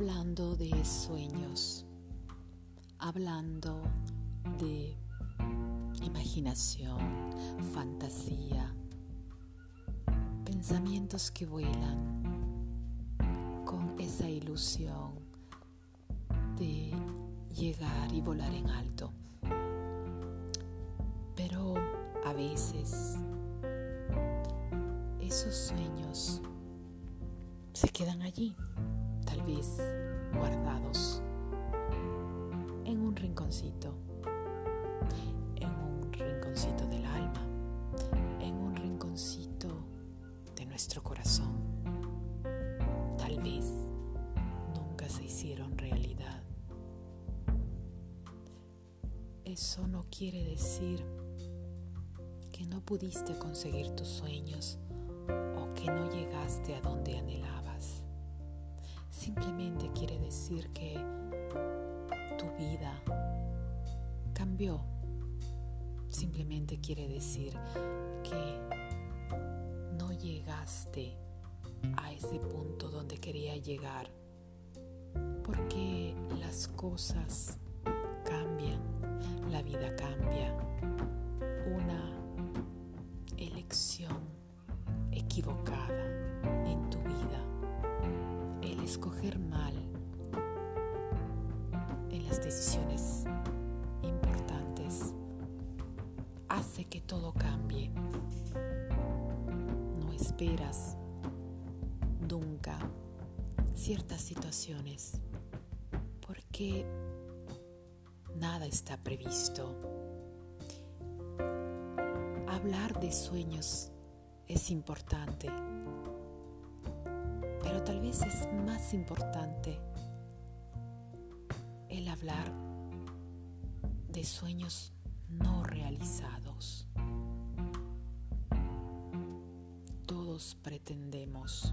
hablando de sueños, hablando de imaginación, fantasía, pensamientos que vuelan con esa ilusión de llegar y volar en alto. Pero a veces esos sueños se quedan allí tal vez guardados en un rinconcito, en un rinconcito del alma, en un rinconcito de nuestro corazón. Tal vez nunca se hicieron realidad. Eso no quiere decir que no pudiste conseguir tus sueños que tu vida cambió. Simplemente quiere decir que no llegaste a ese punto donde quería llegar. Porque las cosas cambian, la vida cambia. Una elección equivocada en tu vida escoger mal decisiones importantes hace que todo cambie. No esperas nunca ciertas situaciones porque nada está previsto. Hablar de sueños es importante pero tal vez es más importante hablar de sueños no realizados. Todos pretendemos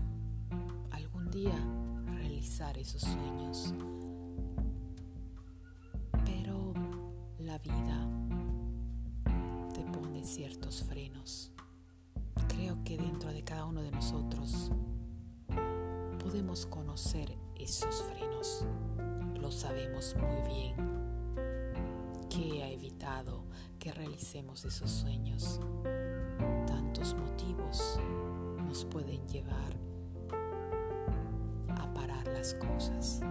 algún día realizar esos sueños, pero la vida te pone ciertos frenos. Creo que dentro de cada uno de nosotros podemos conocer esos frenos. Lo sabemos muy bien. ¿Qué ha evitado que realicemos esos sueños? Tantos motivos nos pueden llevar a parar las cosas.